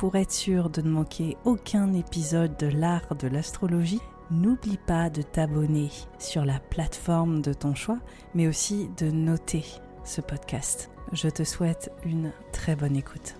Pour être sûr de ne manquer aucun épisode de l'art de l'astrologie, n'oublie pas de t'abonner sur la plateforme de ton choix, mais aussi de noter ce podcast. Je te souhaite une très bonne écoute.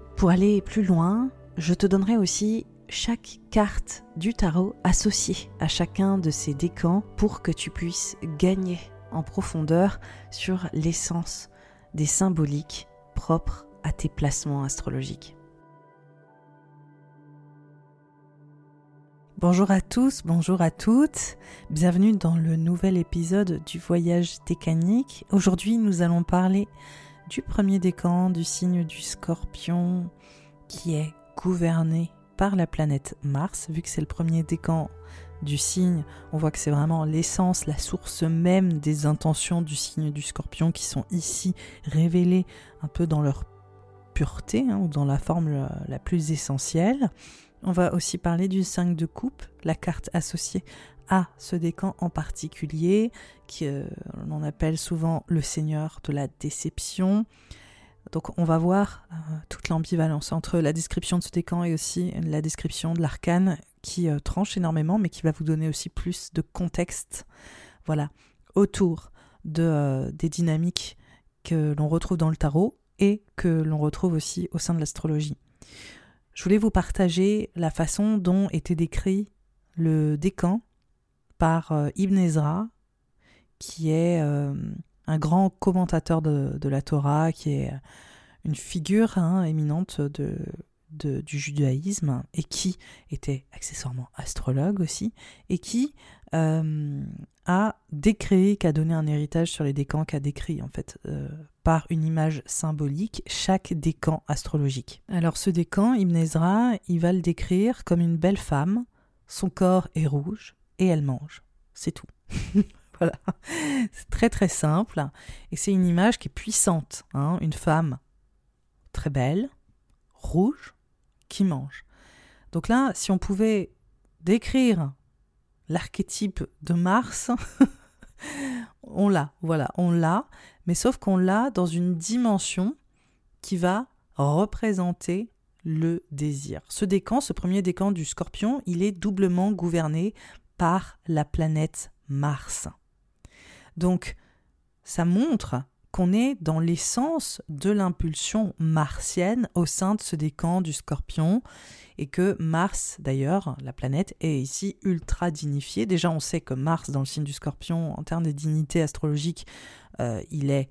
Pour aller plus loin, je te donnerai aussi chaque carte du tarot associée à chacun de ces décans pour que tu puisses gagner en profondeur sur l'essence des symboliques propres à tes placements astrologiques. Bonjour à tous, bonjour à toutes, bienvenue dans le nouvel épisode du voyage décanique. Aujourd'hui nous allons parler du premier décan du signe du scorpion qui est gouverné par la planète Mars, vu que c'est le premier décan du signe, on voit que c'est vraiment l'essence, la source même des intentions du signe du scorpion qui sont ici révélées un peu dans leur pureté hein, ou dans la forme la, plus essentielle. On va aussi parler du 5 de coupe, la carte associée à ce décan en particulier, qui euh, on appelle souvent le seigneur de la déception. Donc on va voir euh, toute l'ambivalence entre la description de ce décan et aussi la description de l'arcane qui euh, tranche énormément, mais qui va vous donner aussi plus de contexte, voilà, autour de, des dynamiques que l'on retrouve dans le tarot et que l'on retrouve aussi au sein de l'astrologie. Je voulais vous partager la façon dont était décrit le décan par euh, Ibn Ezra, qui est euh, un grand commentateur de, la Torah, qui est une figure hein, éminente du judaïsme et qui était accessoirement astrologue aussi, et qui euh, a décrit, qui a donné un héritage sur les décans, qui a décrit en fait par une image symbolique chaque décan astrologique. Alors ce décan, Ibn Ezra, il va le décrire comme une belle femme, son corps est rouge, et elle mange. C'est tout. voilà. C'est très très simple. Et c'est une image qui est puissante. Hein. Une femme très belle, rouge, qui mange. Donc là, si on pouvait décrire l'archétype de Mars, on l'a, voilà, on l'a, mais sauf qu'on l'a dans une dimension qui va représenter le désir. Ce décan, ce premier décan du scorpion, il est doublement gouverné par la planète Mars. Donc, ça montre qu'on est dans l'essence de l'impulsion martienne au sein de ce décan du scorpion et que Mars, d'ailleurs, la planète, est ici ultra dignifiée. Déjà, on sait que Mars, dans le signe du scorpion, en termes de dignité astrologique, euh, il est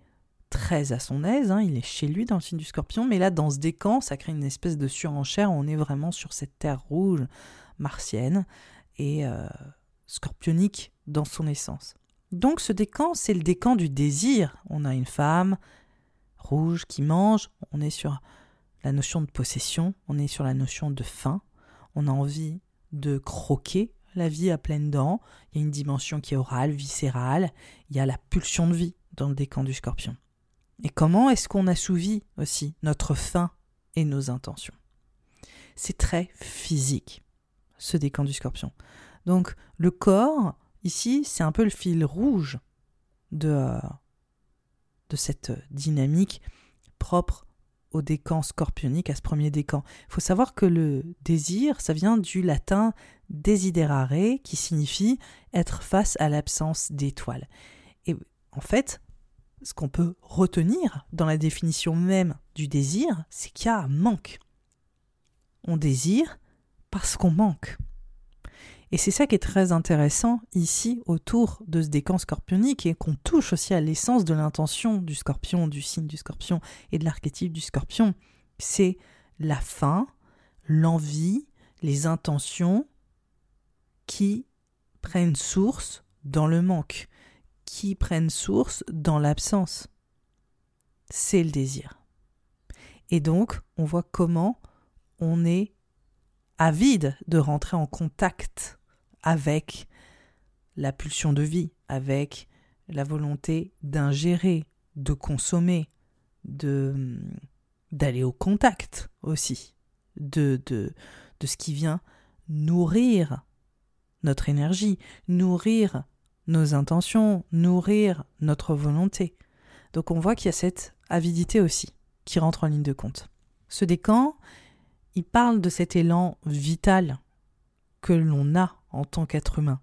très à son aise, hein, il est chez lui dans le signe du scorpion, mais là, dans ce décan, ça crée une espèce de surenchère, on est vraiment sur cette terre rouge martienne et euh, scorpionique dans son essence. Donc ce décan, c'est le décan du désir. On a une femme rouge qui mange, on est sur la notion de possession, on est sur la notion de faim, on a envie de croquer la vie à pleines dents, il y a une dimension qui est orale, viscérale, il y a la pulsion de vie dans le décan du scorpion. Et comment est-ce qu'on assouvit aussi notre faim et nos intentions? C'est très physique, ce décan du scorpion. Donc le corps, ici, c'est un peu le fil rouge de, euh, cette dynamique propre au décan scorpionique, à ce premier décan. Il faut savoir que le désir, ça vient du latin desiderare, qui signifie être face à l'absence d'étoiles. Et en fait, ce qu'on peut retenir dans la définition même du désir, c'est qu'il y a un manque. On désire parce qu'on manque. Et c'est ça qui est très intéressant ici autour de ce décan scorpionique et qu'on touche aussi à l'essence de l'intention du scorpion, du signe du scorpion et de l'archétype du scorpion. C'est la faim, l'envie, les intentions qui prennent source dans le manque, qui prennent source dans l'absence. C'est le désir. Et donc, on voit comment on est avide de rentrer en contact avec la pulsion de vie, avec la volonté d'ingérer, de consommer, de d'aller au contact aussi de, de, de ce qui vient nourrir notre énergie, nourrir nos intentions, nourrir notre volonté. Donc on voit qu'il y a cette avidité aussi qui rentre en ligne de compte. Ce décan, il parle de cet élan vital que l'on a en tant qu'être humain,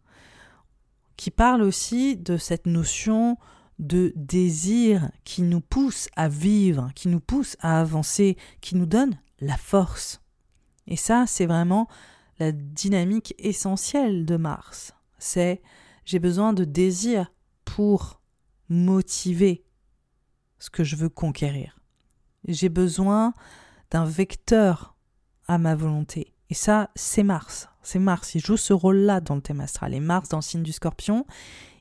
qui parle aussi de cette notion de désir qui nous pousse à vivre, qui nous pousse à avancer, qui nous donne la force. Et ça, c'est vraiment la dynamique essentielle de Mars. C'est j'ai besoin de désir pour motiver ce que je veux conquérir. J'ai besoin d'un vecteur à ma volonté. Et ça, c'est Mars. C'est Mars. Il joue ce rôle-là dans le thème astral. Et Mars, dans le signe du scorpion,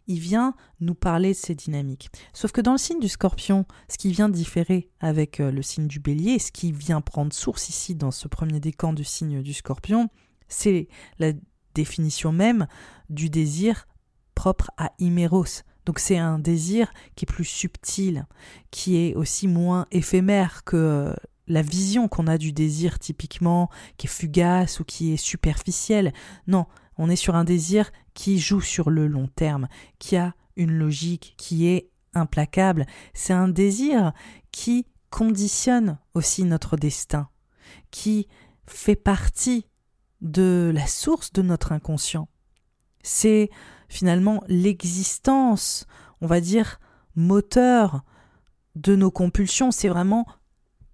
il vient nous parler de ces dynamiques. Sauf que dans le signe du scorpion, ce qui vient différer avec euh, le signe du bélier, ce qui vient prendre source ici dans ce premier décan du signe du scorpion, c'est la définition même du désir propre à Iméros. Donc c'est un désir qui est plus subtil, qui est aussi moins éphémère que euh, la vision qu'on a du désir typiquement, qui est fugace ou qui est superficielle. Non, on est sur un désir qui joue sur le long terme, qui a une logique, qui est implacable. C'est un désir qui conditionne aussi notre destin, qui fait partie de la source de notre inconscient. C'est finalement l'existence, on va dire, moteur de nos compulsions. C'est vraiment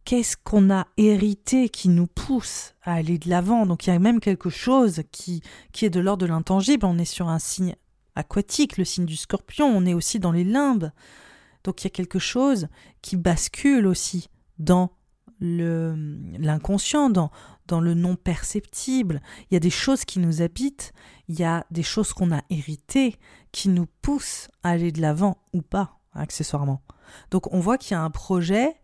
qu'est-ce qu'on a hérité qui nous pousse à aller de l'avant? Donc il y a même quelque chose qui, qui est de l'ordre de l'intangible. On est sur un signe aquatique, le signe du scorpion, on est aussi dans les limbes. Donc il y a quelque chose qui bascule aussi dans l'inconscient, dans, dans le non perceptible. Il y a des choses qui nous habitent, il y a des choses qu'on a héritées qui nous poussent à aller de l'avant ou pas, accessoirement. Donc on voit qu'il y a un projet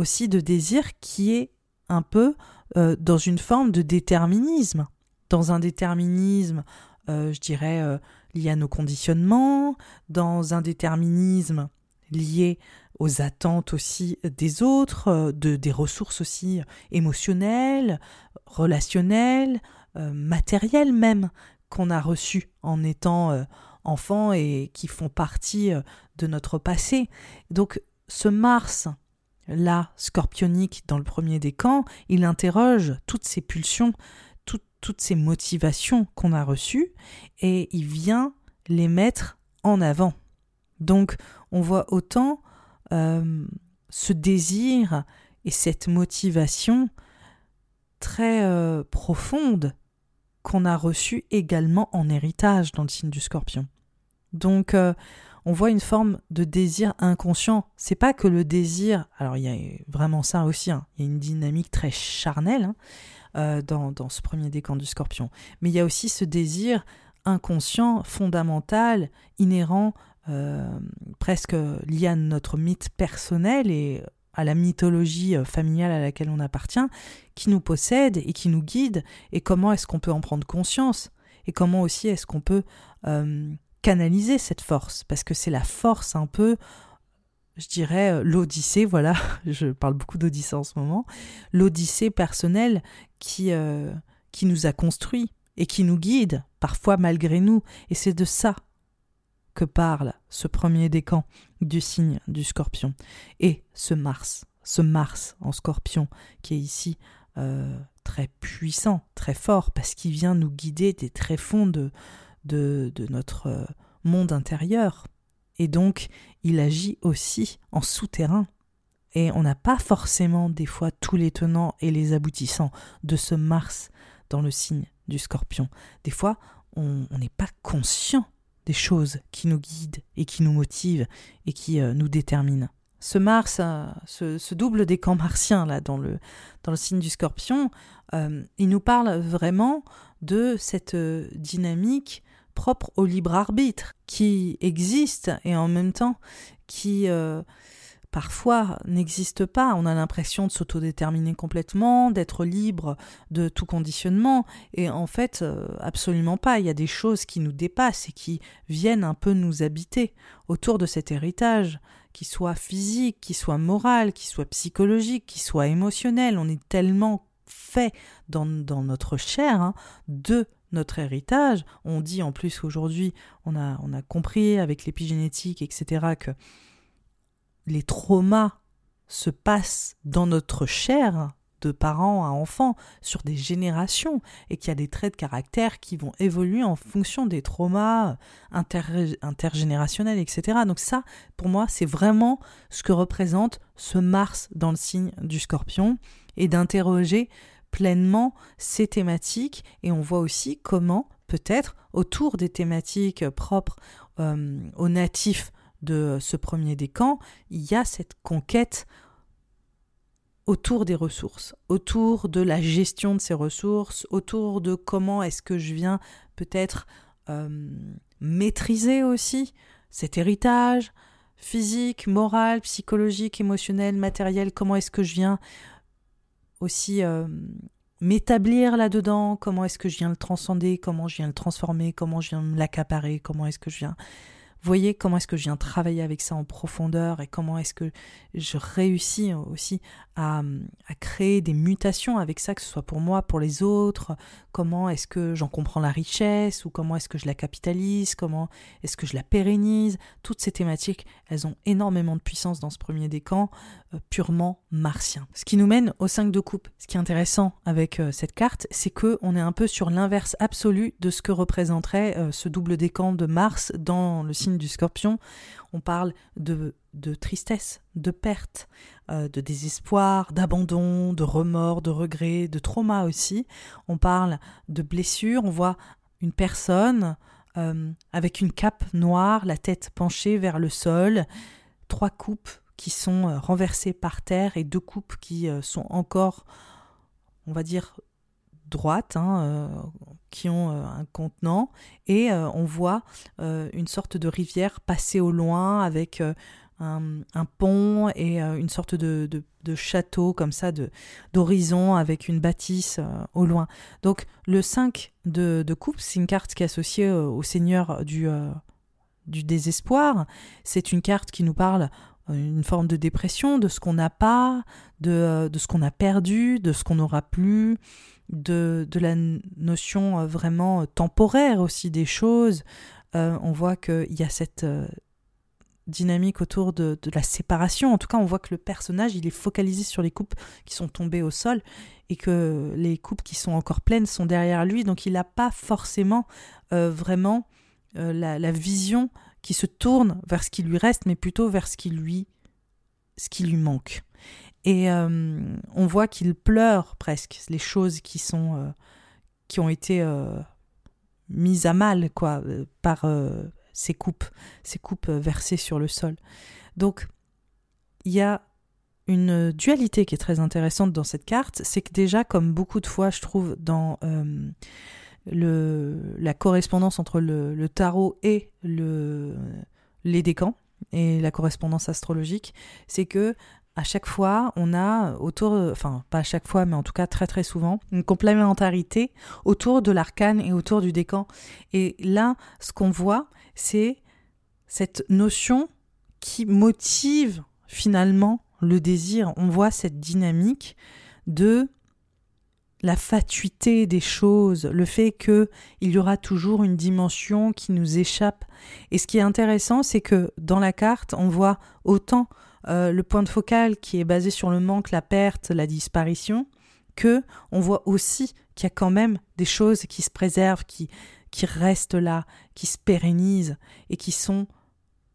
aussi de désir qui est un peu euh, dans une forme de déterminisme, dans un déterminisme, euh, je dirais, euh, lié à nos conditionnements, dans un déterminisme lié aux attentes aussi des autres, de, des ressources aussi émotionnelles, relationnelles, matérielles même, qu'on a reçues en étant enfant et qui font partie de notre passé. Donc ce Mars, là, scorpionique dans le premier décan, il interroge toutes ces pulsions, toutes ces motivations qu'on a reçues et il vient les mettre en avant. Donc on voit autant euh, ce désir et cette motivation très euh, profonde qu'on a reçue également en héritage dans le signe du scorpion. Donc euh, on voit une forme de désir inconscient. C'est pas que le désir, alors il y a vraiment ça aussi, hein. il y a une dynamique très charnelle hein, euh, dans, ce premier décan du scorpion, mais il y a aussi ce désir inconscient, fondamental, inhérent, euh, presque lié à notre mythe personnel et à la mythologie euh, familiale à laquelle on appartient, qui nous possède et qui nous guide, et comment est-ce qu'on peut en prendre conscience, et comment aussi est-ce qu'on peut canaliser cette force, parce que c'est la force un peu, je dirais, euh, l'odyssée, voilà, je parle beaucoup d'odyssée en ce moment, l'odyssée personnelle qui, euh, qui nous a construit et qui nous guide, parfois malgré nous, et c'est de ça que parle ce premier décan du signe du scorpion. Et ce Mars, ce Mars en scorpion, qui est ici euh, très puissant, très fort, parce qu'il vient nous guider des tréfonds de, de, notre euh, monde intérieur. Et donc, il agit aussi en souterrain. Et on n'a pas forcément des fois tous les tenants et les aboutissants de ce Mars dans le signe du scorpion. Des fois, on n'est pas conscient des choses qui nous guident et qui nous motivent et qui euh, nous déterminent. Ce Mars, euh, ce, double décan martien là dans le, dans le signe du scorpion, il nous parle vraiment de cette dynamique propre au libre arbitre qui existe et en même temps qui euh, parfois n'existe pas. On a l'impression de s'autodéterminer complètement, d'être libre de tout conditionnement et en fait euh, absolument pas. Il y a des choses qui nous dépassent et qui viennent un peu nous habiter autour de cet héritage qui soit physique, qui soit moral, qui soit psychologique, qui soit émotionnel. On est tellement fait dans, notre chair hein, de notre héritage. On dit en plus aujourd'hui, on a, on a compris avec l'épigénétique, etc., que les traumas se passent dans notre chair de parents à enfants sur des générations et qu'il y a des traits de caractère qui vont évoluer en fonction des traumas intergénérationnels, etc. Donc ça, pour moi, c'est vraiment ce que représente ce Mars dans le signe du scorpion et d'interroger pleinement ces thématiques et on voit aussi comment peut-être autour des thématiques propres euh, aux natifs de ce premier décan, il y a cette conquête autour des ressources, autour de la gestion de ces ressources, autour de comment est-ce que je viens peut-être euh, maîtriser aussi cet héritage physique, moral, psychologique, émotionnel, matériel, comment est-ce que je viens aussi euh, m'établir là-dedans, comment est-ce que je viens le transcender, comment je viens le transformer, comment je viens l'accaparer, comment est-ce que je viens voyez comment est-ce que je viens travailler avec ça en profondeur et comment est-ce que je réussis aussi à, créer des mutations avec ça, que ce soit pour moi, pour les autres, comment est-ce que j'en comprends la richesse ou comment est-ce que je la capitalise, comment est-ce que je la pérennise? Toutes ces thématiques, elles ont énormément de puissance dans ce premier décan, euh, purement martien. Ce qui nous mène au 5 de coupe. Ce qui est intéressant avec euh, cette carte, c'est que on est un peu sur l'inverse absolu de ce que représenterait euh, ce double décan de Mars dans le signe du scorpion. On parle de, de tristesse, de perte, de désespoir, d'abandon, de remords, de regrets, de trauma aussi. On parle de blessures, on voit une personne avec une cape noire, la tête penchée vers le sol, trois coupes qui sont euh, renversées par terre et deux coupes qui euh, sont encore, on va dire, droites, hein, euh, qui ont un contenant, et on voit une sorte de rivière passer au loin avec un, pont et une sorte de, de, château comme ça, d'horizon avec une bâtisse au loin. Donc le 5 de, de coupe, c'est une carte qui est associée au seigneur du, du désespoir. C'est une carte qui nous parle une forme de dépression, de ce qu'on n'a pas, de, euh, de, ce qu'on a perdu, de ce qu'on n'aura plus, de, de, la notion euh, vraiment euh, temporaire aussi des choses, on voit qu'il y a cette dynamique autour de, la séparation. En tout cas, on voit que le personnage, il est focalisé sur les coupes qui sont tombées au sol et que les coupes qui sont encore pleines sont derrière lui. Donc, il n'a pas forcément vraiment la, vision qui se tourne vers ce qui lui reste, mais plutôt vers ce qui lui, ce qui lui manque. Et on voit qu'il pleure presque les choses qui sont qui ont été mise à mal quoi euh, par euh, ces coupes, ces coupes euh, versées sur le sol. Donc il y a une dualité qui est très intéressante dans cette carte, c'est que déjà comme beaucoup de fois je trouve dans le, la correspondance entre le, tarot et le, les décans et la correspondance astrologique, c'est que à chaque fois, on a autour, enfin pas à chaque fois, mais en tout cas très très souvent, une complémentarité autour de l'arcane et autour du décan. Et là, ce qu'on voit, c'est cette notion qui motive finalement le désir. On voit cette dynamique de la fatuité des choses, le fait qu'il y aura toujours une dimension qui nous échappe. Et ce qui est intéressant, c'est que dans la carte, on voit autant euh, le point de focal qui est basé sur le manque, la perte, la disparition, que on voit aussi qu'il y a quand même des choses qui se préservent, qui, qui restent là, qui se pérennisent et qui sont,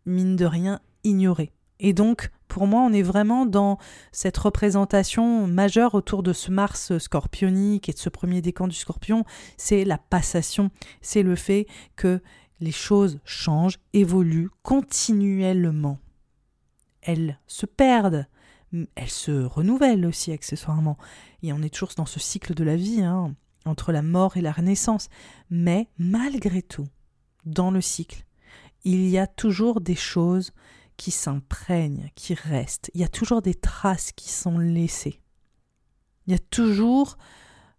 mine de rien, ignorées. Et donc, pour moi, on est vraiment dans cette représentation majeure autour de ce Mars scorpionique et de ce premier décan du scorpion, c'est la passation, c'est le fait que les choses changent, évoluent continuellement elles se perdent, elles se renouvellent aussi accessoirement. Et on est toujours dans ce cycle de la vie, hein, entre la mort et la renaissance. Mais malgré tout, dans le cycle, il y a toujours des choses qui s'imprègnent, qui restent. Il y a toujours des traces qui sont laissées. Il y a toujours,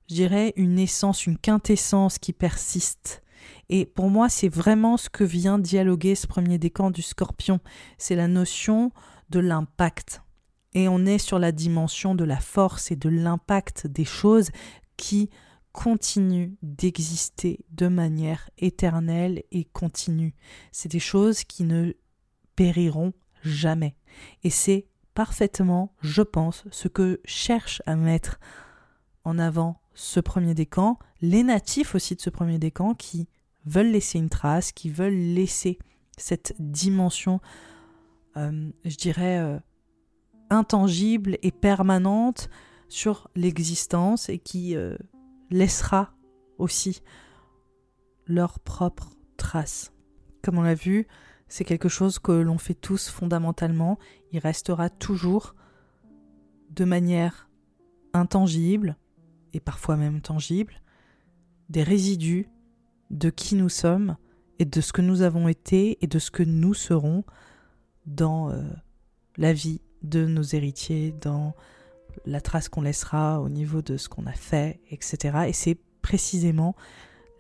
je dirais, une essence, une quintessence qui persiste. Et pour moi, c'est vraiment ce que vient dialoguer ce premier décan du scorpion. C'est la notion de l'impact. Et on est sur la dimension de la force et de l'impact des choses qui continuent d'exister de manière éternelle et continue. C'est des choses qui ne périront jamais. Et c'est parfaitement, je pense, ce que cherche à mettre en avant ce premier décan, les natifs aussi de ce premier décan qui veulent laisser une trace, qui veulent laisser cette dimension euh, je dirais, euh, intangible et permanente sur l'existence et qui euh, laissera aussi leur propre trace. Comme on l'a vu, c'est quelque chose que l'on fait tous fondamentalement. Il restera toujours de manière intangible et parfois même tangible des résidus de qui nous sommes et de ce que nous avons été et de ce que nous serons dans euh, la vie de nos héritiers, dans la trace qu'on laissera au niveau de ce qu'on a fait, etc. Et c'est précisément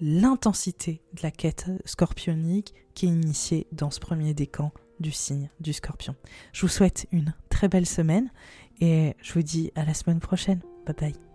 l'intensité de la quête scorpionique qui est initiée dans ce premier décan du signe du scorpion. Je vous souhaite une très belle semaine et je vous dis à la semaine prochaine. Bye bye.